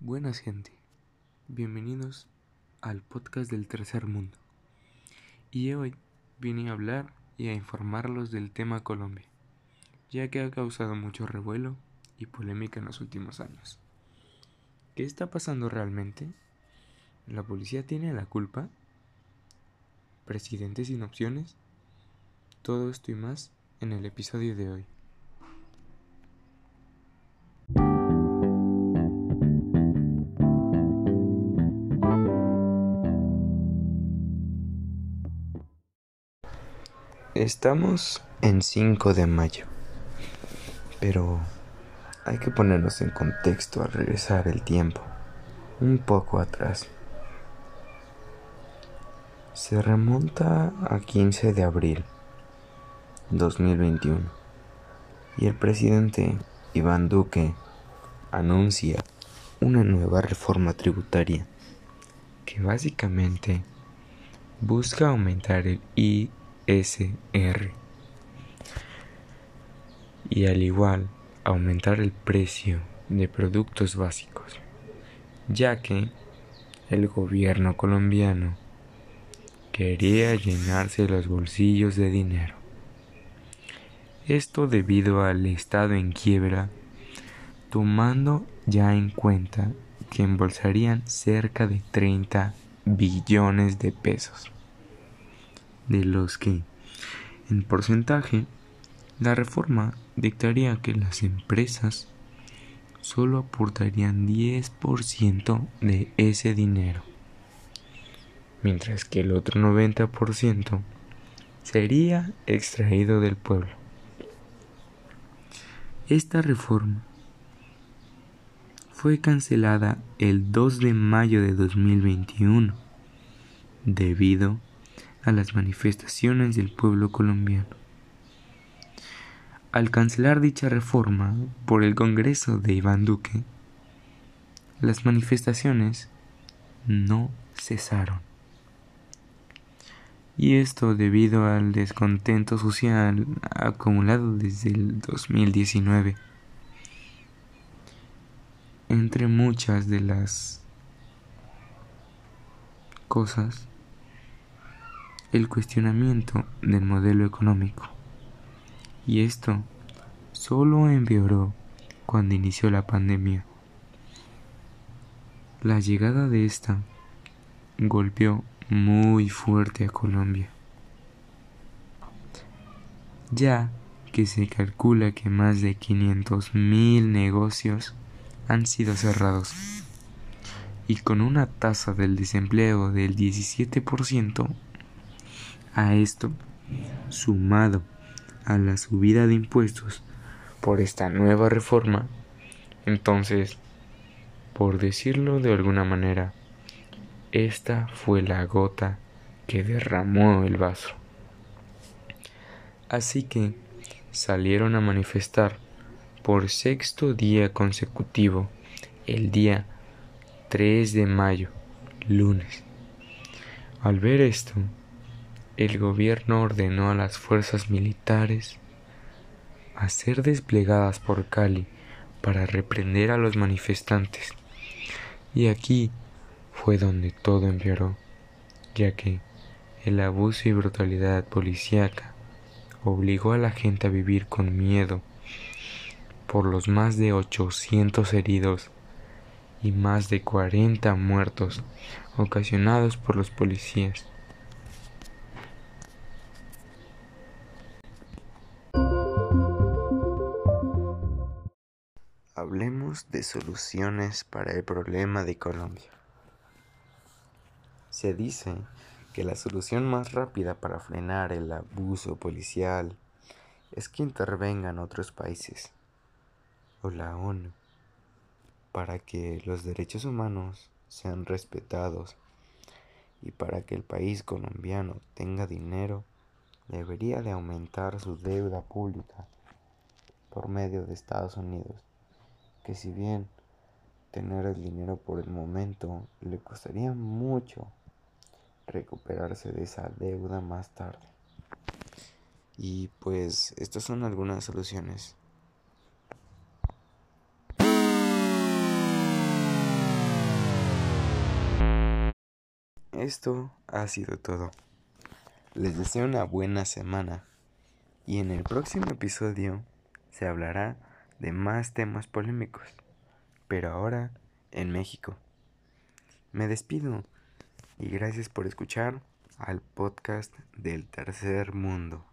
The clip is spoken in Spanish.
Buenas gente, bienvenidos al podcast del tercer mundo. Y hoy vine a hablar y a informarlos del tema Colombia, ya que ha causado mucho revuelo y polémica en los últimos años. ¿Qué está pasando realmente? ¿La policía tiene la culpa? ¿Presidente sin opciones? Todo esto y más en el episodio de hoy. Estamos en 5 de mayo, pero hay que ponernos en contexto al regresar el tiempo, un poco atrás. Se remonta a 15 de abril 2021 y el presidente Iván Duque anuncia una nueva reforma tributaria que básicamente busca aumentar el I SR. Y al igual, aumentar el precio de productos básicos, ya que el gobierno colombiano quería llenarse los bolsillos de dinero. Esto debido al estado en quiebra, tomando ya en cuenta que embolsarían cerca de 30 billones de pesos de los que, en porcentaje, la reforma dictaría que las empresas solo aportarían 10% de ese dinero, mientras que el otro 90% sería extraído del pueblo. Esta reforma fue cancelada el 2 de mayo de 2021 debido a las manifestaciones del pueblo colombiano. Al cancelar dicha reforma por el Congreso de Iván Duque, las manifestaciones no cesaron. Y esto debido al descontento social acumulado desde el 2019. Entre muchas de las cosas el cuestionamiento del modelo económico. Y esto solo empeoró cuando inició la pandemia. La llegada de esta golpeó muy fuerte a Colombia, ya que se calcula que más de 500 mil negocios han sido cerrados y con una tasa del desempleo del 17% a esto, sumado a la subida de impuestos por esta nueva reforma, entonces, por decirlo de alguna manera, esta fue la gota que derramó el vaso. Así que salieron a manifestar por sexto día consecutivo, el día 3 de mayo, lunes. Al ver esto, el gobierno ordenó a las fuerzas militares a ser desplegadas por Cali para reprender a los manifestantes. Y aquí fue donde todo empeoró, ya que el abuso y brutalidad policíaca obligó a la gente a vivir con miedo por los más de 800 heridos y más de 40 muertos ocasionados por los policías. Hablemos de soluciones para el problema de Colombia. Se dice que la solución más rápida para frenar el abuso policial es que intervengan otros países o la ONU para que los derechos humanos sean respetados y para que el país colombiano tenga dinero debería de aumentar su deuda pública por medio de Estados Unidos que si bien tener el dinero por el momento le costaría mucho recuperarse de esa deuda más tarde. Y pues estas son algunas soluciones. Esto ha sido todo. Les deseo una buena semana y en el próximo episodio se hablará de más temas polémicos, pero ahora en México. Me despido y gracias por escuchar al podcast del tercer mundo.